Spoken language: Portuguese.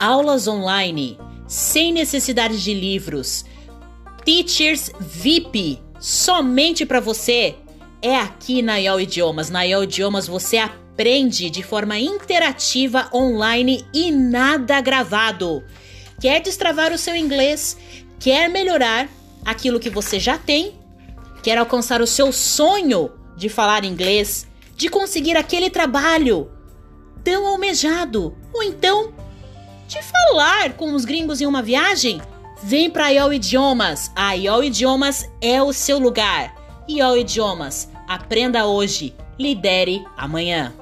aulas online, sem necessidade de livros, teachers VIP, somente para você. É aqui na IEL Idiomas. Na IEL Idiomas você aprende de forma interativa online e nada gravado. Quer destravar o seu inglês? Quer melhorar aquilo que você já tem? Quer alcançar o seu sonho de falar inglês? De conseguir aquele trabalho tão almejado? Ou então de falar com os gringos em uma viagem? Vem para IOL Idiomas. A IOL Idiomas é o seu lugar. IOL Idiomas. Aprenda hoje, lidere amanhã.